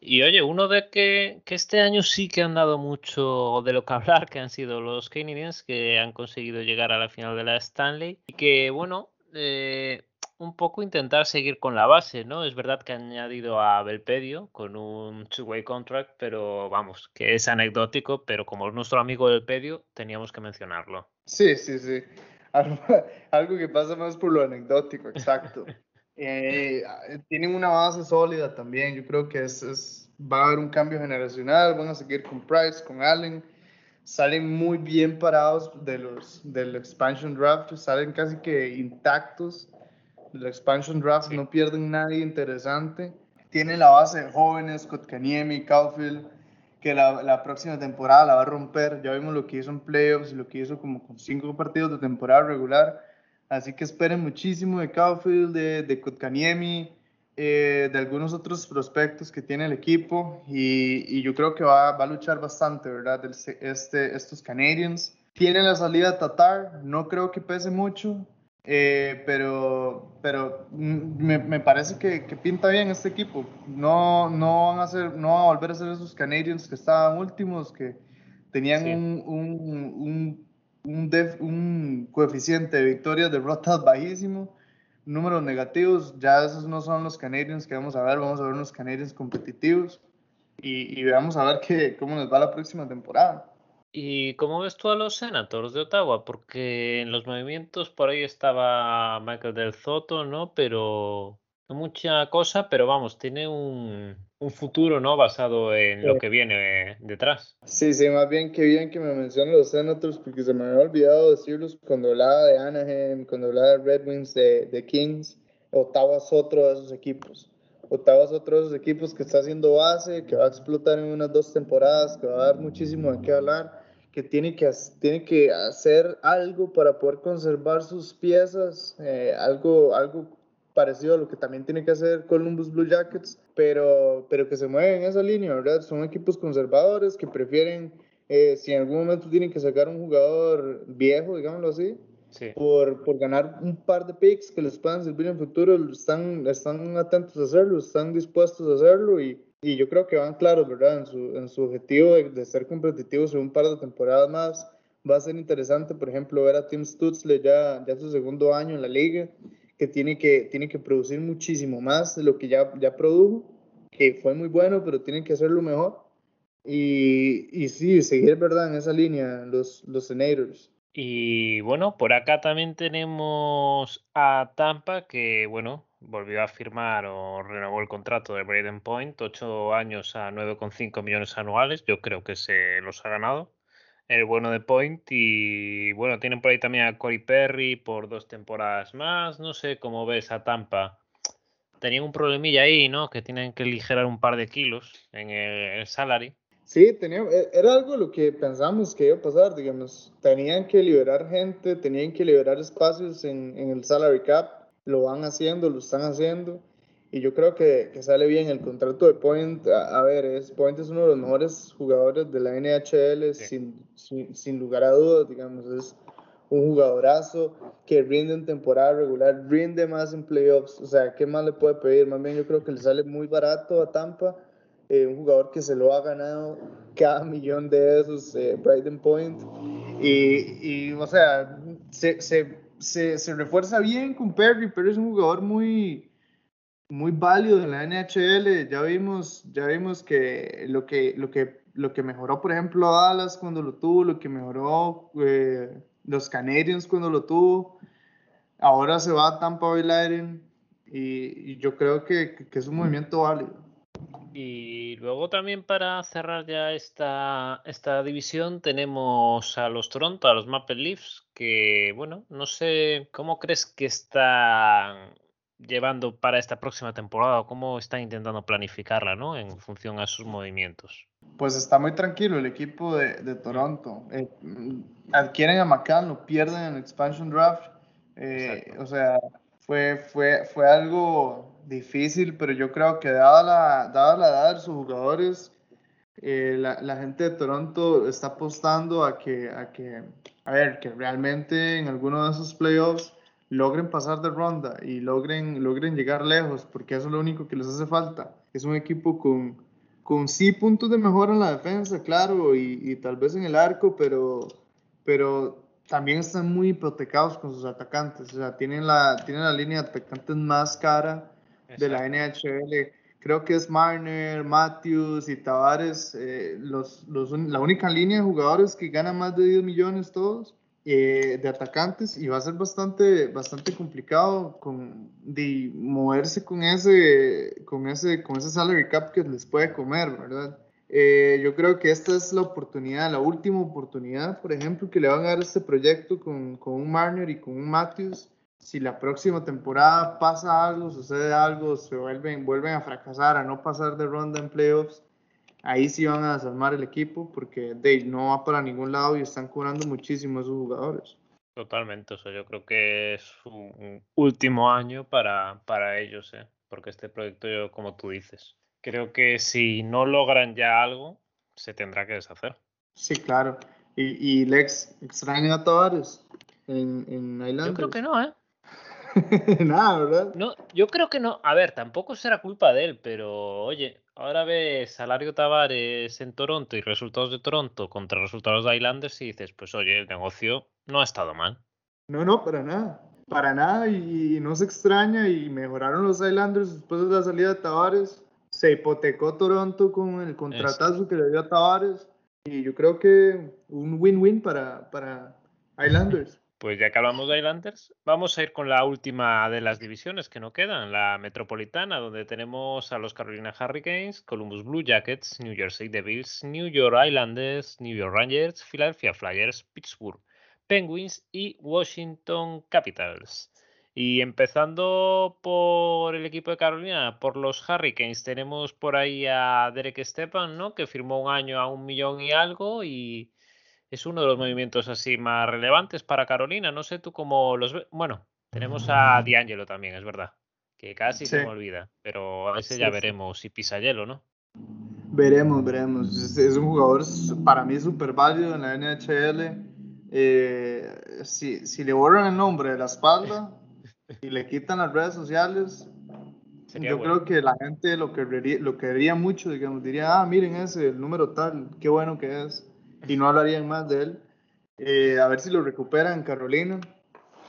[SPEAKER 1] Y oye, uno de que, que este año sí que han dado mucho de lo que hablar, que han sido los Canadiens, que han conseguido llegar a la final de la Stanley y que, bueno, eh, un poco intentar seguir con la base, ¿no? Es verdad que han añadido a Belpedio con un two-way contract, pero vamos, que es anecdótico, pero como es nuestro amigo Belpedio, teníamos que mencionarlo.
[SPEAKER 2] Sí, sí, sí. Algo, que pasa más por lo anecdótico, exacto. eh, tienen una base sólida también, yo creo que es, es, va a haber un cambio generacional, van a seguir con Price, con Allen, salen muy bien parados de los, del expansion draft, salen casi que intactos la expansion draft, no pierden nadie interesante. Tiene la base de jóvenes, Kotkaniemi, Caulfield, que la, la, próxima temporada la va a romper. Ya vimos lo que hizo en playoffs y lo que hizo como con cinco partidos de temporada regular. Así que esperen muchísimo de Caulfield, de, de Kotkaniemi, eh, de algunos otros prospectos que tiene el equipo. Y, y yo creo que va, va, a luchar bastante, ¿verdad? Este, estos Canadiens. Tiene la salida Tatar, no creo que pese mucho. Eh, pero pero me, me parece que, que, pinta bien este equipo. No, no, van a ser, no van a volver a ser esos Canadiens que estaban últimos, que tenían un, un, un, un, coeficiente de victorias, derrotas bajísimo, números negativos. Ya esos no son los Canadiens que vamos a ver, vamos a ver unos Canadiens competitivos y, y vamos a ver que, cómo nos va la próxima temporada.
[SPEAKER 1] ¿Y cómo ves tú a los Senators de Ottawa? Porque en los movimientos por ahí estaba Michael Del Soto, ¿no? Pero no mucha cosa, pero vamos, tiene un, un futuro, ¿no? Basado en lo que viene detrás.
[SPEAKER 2] Sí, sí, más bien que bien que me mencionen los Senators, porque se me había olvidado decirlos cuando hablaba de Anaheim, cuando hablaba de Red Wings, de, de Kings. Ottawa es otro de esos equipos. Ottawa es otro de esos equipos que está haciendo base, que va a explotar en unas dos temporadas, que va a dar muchísimo de qué hablar que tiene que, tiene que hacer algo para poder conservar sus piezas, eh, algo, algo parecido a lo que también tiene que hacer Columbus Blue Jackets, pero, pero que se mueven en esa línea, ¿verdad? Son equipos conservadores que prefieren, eh, si en algún momento tienen que sacar un jugador viejo, digámoslo así, por, por, ganar un par de picks que les puedan servir en el futuro, están, están atentos a hacerlo, están dispuestos a hacerlo y, y yo creo que van claros, ¿verdad? En su, en su objetivo de, ser competitivos en un par de temporadas más, va a ser interesante, por ejemplo, ver a Tim Stutzle ya, ya su segundo año en la liga, que tiene que, tiene que producir muchísimo más de lo que ya, ya produjo, que fue muy bueno, pero tiene que hacerlo mejor. Y, y sí, seguir, ¿verdad? En esa línea, los, los Senators.
[SPEAKER 1] Y bueno, por acá también tenemos a Tampa, que bueno, volvió a firmar o renovó el contrato de Braden Point, 8 años a 9,5 millones anuales. Yo creo que se los ha ganado el bueno de Point. Y bueno, tienen por ahí también a Corey Perry por dos temporadas más. No sé cómo ves a Tampa. Tenían un problemilla ahí, ¿no? Que tienen que aligerar un par de kilos en el, salary.
[SPEAKER 2] Sí, tenía, e, era algo lo que pensamos que iba a pasar, digamos. Tenían que liberar gente, tenían que liberar espacios en, en el salary cap. Lo van haciendo, lo están haciendo y yo creo que, que, sale bien el contrato de Point. A, ver, es, Point es uno de los mejores jugadores de la NHL, sin, sin, lugar a dudas, digamos, es un jugadorazo que rinde en temporada regular, rinde más en playoffs, o sea, ¿qué más le puede pedir? Más bien yo creo que le sale muy barato a Tampa, eh, un jugador que se lo ha ganado cada millón de esos, eh, Brighton Point, y, y, o sea, se, se, se, refuerza bien con Perry, pero es un jugador muy muy válido en la NHL. Ya vimos, ya vimos que lo que, lo que, lo que mejoró, por ejemplo, Dallas cuando lo tuvo, lo que mejoró eh, los Canadiens cuando lo tuvo. Ahora se va a Tampa Bay Lightning y, yo creo que, que, es un movimiento válido.
[SPEAKER 1] Y luego también para cerrar ya esta, esta división tenemos a los Toronto, a los Maple Leafs, que bueno, no sé cómo crees que están llevando para esta próxima temporada? ¿Cómo están intentando planificarla ¿no? en función a sus movimientos?
[SPEAKER 2] Pues está muy tranquilo el equipo de, de Toronto. Eh, mm, adquieren a McCann, lo pierden en el expansion draft. Eh, o sea, fue, fue, fue algo difícil, pero yo creo que dada la, dada la edad de sus jugadores, eh, la, la, gente de Toronto está apostando a que, a que, a ver, que realmente en alguno de esos playoffs logren pasar de ronda y logren, logren llegar lejos, porque eso es lo único que les hace falta. Es un equipo con, con sí puntos de mejora en la defensa, claro, y, tal vez en el arco, pero, pero también están muy hipotecados con sus atacantes. O sea, tienen la, tienen la línea de atacantes más cara de la NHL. Creo que es Marner, Matthews y Tavares, eh, los, los, la única línea de jugadores que ganan más de 10 millones todos. Eh, de atacantes y va a ser bastante, bastante complicado con, de moverse con ese, con, ese, con ese salary cap que les puede comer, ¿verdad? Eh, yo creo que esta es la oportunidad, la última oportunidad, por ejemplo, que le van a dar este proyecto con, con un Marner y con un Matthews. Si la próxima temporada pasa algo, sucede algo, se vuelven, vuelven a fracasar, a no pasar de ronda en playoffs, ahí sí van a desarmar el equipo porque Dale no va para ningún lado y están cobrando muchísimo a sus jugadores.
[SPEAKER 1] Totalmente, o sea, yo creo que es un último año para, para ellos, ¿eh? porque este proyecto, yo, como tú dices, creo que si no logran ya algo, se tendrá que deshacer.
[SPEAKER 2] Sí, claro. ¿Y, y Lex extraña a Tavares en, en Islanders?
[SPEAKER 1] Yo creo que no, ¿eh?
[SPEAKER 2] Nada, ¿verdad?
[SPEAKER 1] No, yo creo que no. A ver, tampoco será culpa de él, pero oye, ahora ves salario Tavares en Toronto y resultados de Toronto contra resultados de Islanders y dices, pues oye, el negocio no ha estado mal.
[SPEAKER 2] No, no, para nada. Para nada y, no se extraña y mejoraron los Islanders después de la salida de Tavares. Se hipotecó Toronto con el contratazo que le dio a Tavares y yo creo que un win-win para, para Islanders.
[SPEAKER 1] Pues ya que hablamos de Islanders, vamos a ir con la última de las divisiones que no quedan, la metropolitana, donde tenemos a los Carolina Hurricanes, Columbus Blue Jackets, New Jersey Devils, New York Islanders, New York Rangers, Philadelphia Flyers, Pittsburgh Penguins y Washington Capitals. Y empezando por el equipo de Carolina, por los Hurricanes, tenemos por ahí a Derek Stepan, ¿no? Que firmó un año a un millón y algo y es uno de los movimientos así más relevantes para Carolina. No sé tú cómo los ves. Bueno, tenemos a D'Angelo también, es verdad, que casi se me olvida, pero a ese ya veremos si pisa hielo, ¿no?
[SPEAKER 2] Veremos, veremos. Es, un jugador para mí súper válido en la NHL. Eh, si, si, le borran el nombre de la espalda y le quitan las redes sociales, yo creo que la gente lo querría, lo querría mucho, digamos, diría, ah, miren ese, el número tal, qué bueno que es y no hablarían más de él. Eh, a ver si lo recuperan Carolina,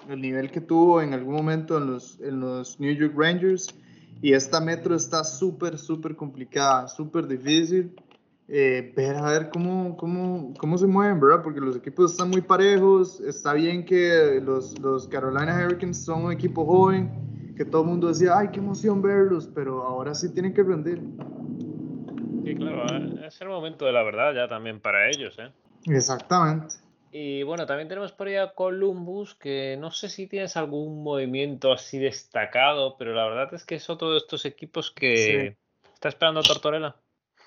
[SPEAKER 2] el nivel que tuvo en algún momento en los, en los New York Rangers. Y esta metro está súper, súper complicada, súper difícil. Eh, ver a ver cómo, cómo, cómo se mueven, ¿verdad? Porque los equipos están muy parejos. Está bien que los, los Carolina Hurricanes son un equipo joven, que todo el mundo decía, ay, qué emoción verlos, pero ahora sí tienen que rendir.
[SPEAKER 1] Sí, claro, es el momento de la verdad ya también para ellos, ¿eh?
[SPEAKER 2] Exactamente.
[SPEAKER 1] Y bueno, también tenemos por ahí a Columbus, que no sé si tienes algún movimiento así destacado, pero la verdad es que es otro de estos equipos que está esperando a Tortorella.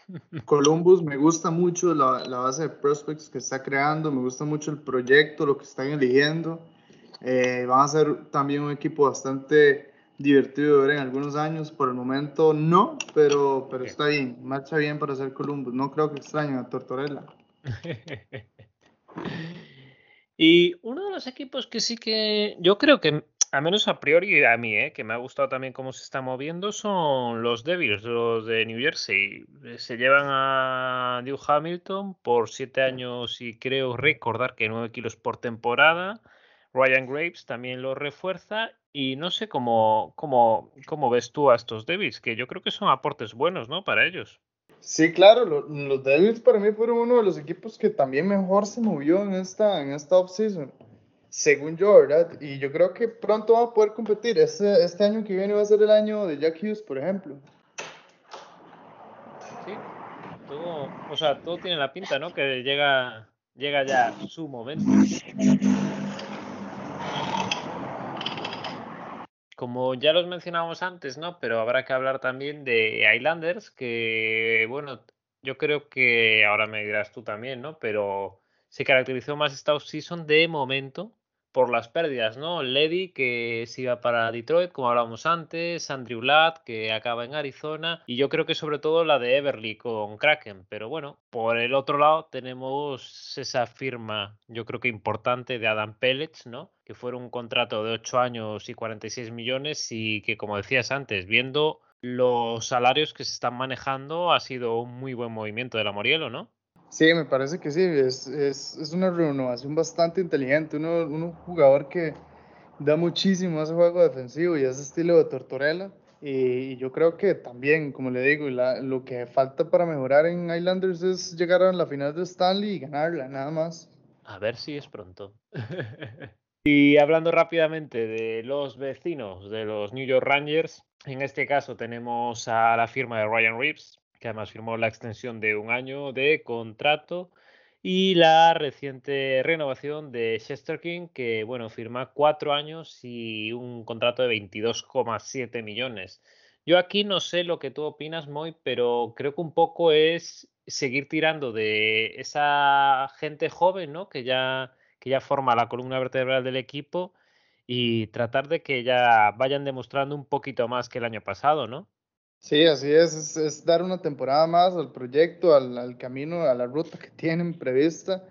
[SPEAKER 2] Columbus me gusta mucho la, la, base de prospects que está creando, me gusta mucho el proyecto, lo que están eligiendo. Eh, van a ser también un equipo bastante divertido de ver en algunos años. Por el momento no, pero, pero está bien, marcha bien para ser Columbus. No creo que extrañen a Tortorella.
[SPEAKER 1] y uno de los equipos que sí que yo creo que, a menos a priori a mí, eh, que me ha gustado también cómo se está moviendo, son los Devils, los de New Jersey. Se llevan a Drew Hamilton por siete años y creo recordar que nueve kilos por temporada. Ryan Graves también lo refuerza y no sé cómo, cómo, cómo ves tú a estos Devils, que yo creo que son aportes buenos, ¿no? Para ellos.
[SPEAKER 2] Sí, claro, los Devils para mí fueron uno de los equipos que también mejor se movió en esta, en esta offseason, según yo, ¿verdad? Y yo creo que pronto va a poder competir. Este, este año que viene va a ser el año de Jack Hughes, por ejemplo.
[SPEAKER 1] Sí, todo, o sea, todo tiene la pinta, ¿no? Que llega, llega ya su momento. Como ya los mencionábamos antes, ¿no? Pero habrá que hablar también de Islanders, que, bueno, yo creo que ahora me dirás tú también, ¿no? Pero se caracterizó más esta season de momento por las pérdidas, ¿no? Ledy, que se iba para Detroit, como hablábamos antes, Andrew Ladd, que acaba en Arizona, y yo creo que sobre todo la de Everly con Kraken. Pero bueno, por el otro lado tenemos esa firma, yo creo que importante, de Adam Pellets, ¿no? Que fue un contrato de 8 años y 46 millones, y que, como decías antes, viendo los salarios que se están manejando, ha sido un muy buen movimiento de la Morielo, ¿no?
[SPEAKER 2] Sí, me parece que sí, es, es, es una renovación bastante inteligente, uno, un jugador que da muchísimo a ese juego defensivo y ese estilo de Tortorella. Y, yo creo que también, como le digo, lo que falta para mejorar en Islanders es llegar a la final de Stanley y ganarla, nada más.
[SPEAKER 1] A ver si es pronto. y hablando rápidamente de los vecinos de los New York Rangers, en este caso tenemos a la firma de Ryan Reeves, que además firmó la extensión de un año de contrato y la reciente renovación de Chester King, que bueno, firma cuatro años y un contrato de 22,7 millones. Yo aquí no sé lo que tú opinas, Moy, pero creo que un poco es seguir tirando de esa gente joven, ¿no? Que ya, que ya forma la columna vertebral del equipo y tratar de que ya vayan demostrando un poquito más que el año pasado, ¿no?
[SPEAKER 2] Sí, así es, es, dar una temporada más al proyecto, al, al, camino, a la ruta que tienen prevista.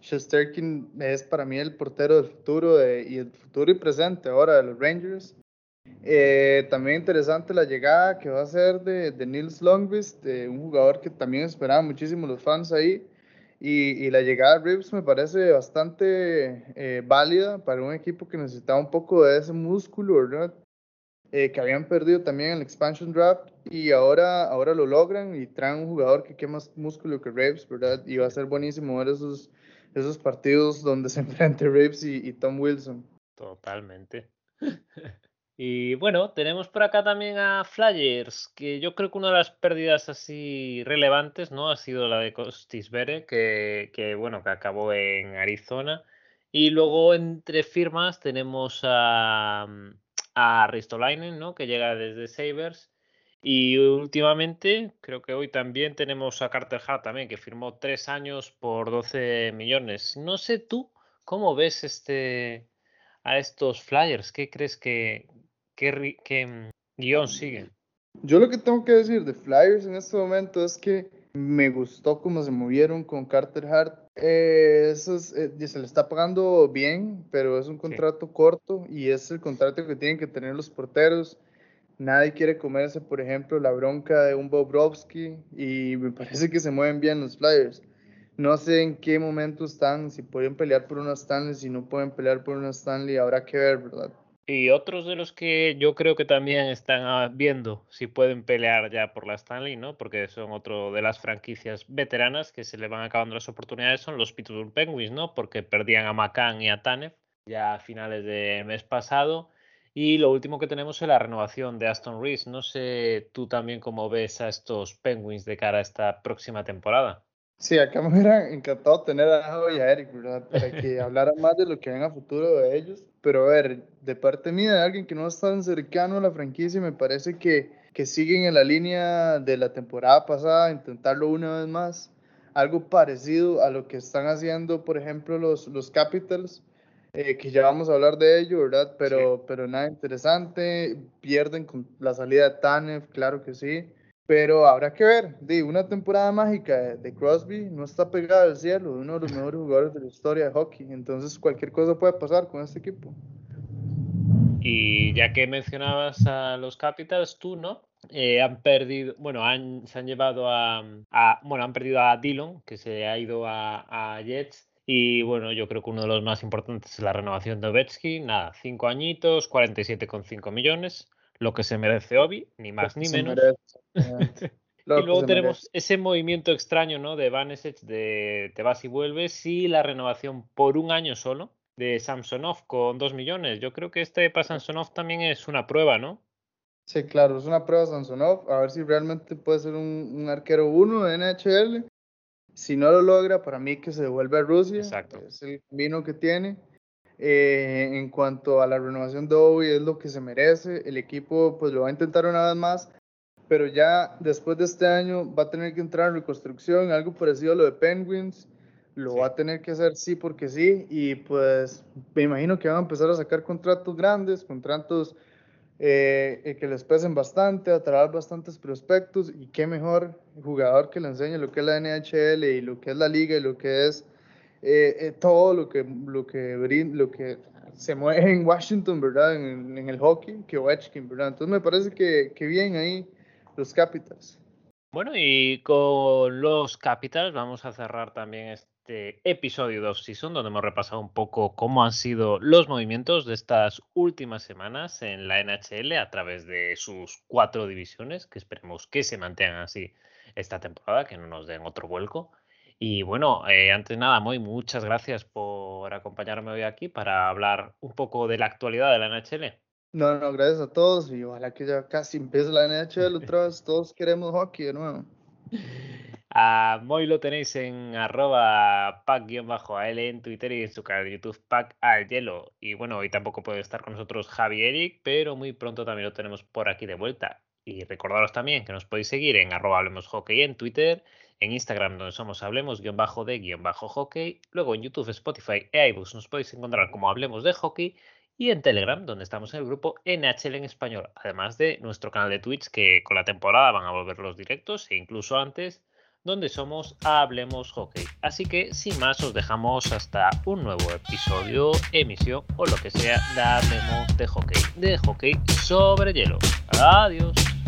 [SPEAKER 2] Shesterkin es para mí el portero del futuro de, y el futuro y presente ahora de los Rangers. Eh, también interesante la llegada que va a ser de, de Nils Longvist, un jugador que también esperaban muchísimo los fans ahí. Y, y la llegada de Reeves me parece bastante eh, válida para un equipo que necesitaba un poco de ese músculo, ¿verdad? Eh, que habían perdido también el expansion draft y ahora, ahora lo logran y traen un jugador que quema más músculo que Raves, ¿verdad? Y va a ser buenísimo ver esos, esos partidos donde se enfrente Raves y, Tom Wilson.
[SPEAKER 1] Totalmente. y bueno, tenemos por acá también a Flyers, que yo creo que una de las pérdidas así relevantes, ¿no? Ha sido la de Costisbere, que, que bueno, que acabó en Arizona. Y luego entre firmas tenemos a, a Ristolainen, ¿no? Que llega desde Sabres. Y últimamente, creo que hoy también tenemos a Carter Hart también, que firmó tres años por 12 millones. No sé tú cómo ves este a estos Flyers. ¿Qué crees que, que, mm, guion siguen?
[SPEAKER 2] Yo lo que tengo que decir de Flyers en este momento es que me gustó cómo se movieron con Carter Hart eh, eso eh, se le está pagando bien, pero es un contrato corto y es el contrato que tienen que tener los porteros. Nadie quiere comerse, por ejemplo, la bronca de un Bobrovsky y me parece que se mueven bien los Flyers. No sé en qué momento están, si pueden pelear por una Stanley, si no pueden pelear por una Stanley, habrá que ver, ¿verdad?
[SPEAKER 1] Y otros de los que yo creo que también están ah, viendo si pueden pelear ya por la Stanley, ¿no? Porque son otro de las franquicias veteranas que se le van acabando las oportunidades, son los Pittsburgh Penguins, ¿no? Porque perdían a McCann y a Tanev ya a finales de mes pasado. Y lo último que tenemos es la renovación de Aston Reese. No sé tú también cómo ves a estos Penguins de cara a esta próxima temporada.
[SPEAKER 2] Sí, acá me hubiera encantado tener a Javi y a Eric, ¿verdad? Para que hablara más de lo que ven a futuro de ellos. Pero a ver, de parte mía, de alguien que no está tan cercano a la franquicia, me parece que, que siguen en la línea de la temporada pasada, intentarlo una vez más. Algo parecido a lo que están haciendo, por ejemplo, los, los Capitals, eh, que ya vamos a hablar de ello, ¿verdad? Pero, pero nada interesante. Pierden con la salida de Tanev, claro que sí. Pero habrá que ver, de una temporada mágica de Crosby no está pegada al cielo, uno de los mejores jugadores de la historia de hockey, entonces cualquier cosa puede pasar con este equipo.
[SPEAKER 1] Y ya que mencionabas a los Capitals, tú, ¿no? Eh, han perdido, bueno, han, se han llevado a, bueno, han perdido a Dillon, que se ha ido a, a Jets, y bueno, yo creo que uno de los más importantes es la renovación de Ovechkin, nada, cinco añitos, 47,5 millones lo que se merece Obi, ni más ni menos. Y luego tenemos ese movimiento extraño, ¿no? De Vanesech de te vas y vuelves y la renovación por un año solo de Samsonov con dos millones. Yo creo que este para Samsonov también es una prueba, ¿no?
[SPEAKER 2] Sí, claro, es una prueba Samsonov, a ver si realmente puede ser un, arquero uno de NHL. Si no lo logra, para mí que se devuelve a Rusia. Exacto. Es el camino que tiene. Eh, en cuanto a la renovación de Obi, es lo que se merece. El equipo pues lo va a intentar una vez más, pero ya después de este año va a tener que entrar en reconstrucción, algo parecido a lo de Penguins. Lo va a tener que hacer sí porque sí, y pues me imagino que van a empezar a sacar contratos grandes, contratos eh, eh, que les pesen bastante, atraer bastantes prospectos, y qué mejor jugador que le enseñe lo que es la NHL y lo que es la liga y lo que es eh, eh, todo lo que, lo, que, lo que se mueve en Washington, ¿verdad? En, en el hockey, que Ovechkin, ¿verdad? Entonces me parece que, que bien ahí los Capitals.
[SPEAKER 1] Bueno, y con los Capitals vamos a cerrar también este episodio de Off-Season, donde hemos repasado un poco cómo han sido los movimientos de estas últimas semanas en la NHL a través de sus cuatro divisiones, que esperemos que se mantengan así esta temporada, que no nos den otro vuelco. Y bueno, eh, antes de nada, muy muchas gracias por acompañarme hoy aquí para hablar un poco de la actualidad de la NHL.
[SPEAKER 2] No, no, gracias a todos y ojalá que ya casi empiece la NHL otra vez. Todos queremos hockey de nuevo.
[SPEAKER 1] A Moy lo tenéis en arroba pack-al en Twitter y en su canal de YouTube pack al hielo. Y bueno, hoy tampoco puede estar con nosotros Javi Eric, pero muy pronto también lo tenemos por aquí de vuelta. Y recordaros también que nos podéis seguir en arroba hablemos hockey en Twitter en Instagram donde somos hablemos guion bajo de guion bajo hockey, luego en YouTube, Spotify e iBooks nos podéis encontrar como hablemos de hockey y en Telegram donde estamos en el grupo NHL en español, además de nuestro canal de Twitch que con la temporada van a volver los directos e incluso antes donde somos Hablemos Hockey. Así que sin más os dejamos hasta un nuevo episodio, emisión o lo que sea de Hablemos de Hockey, de hockey sobre hielo. Adiós.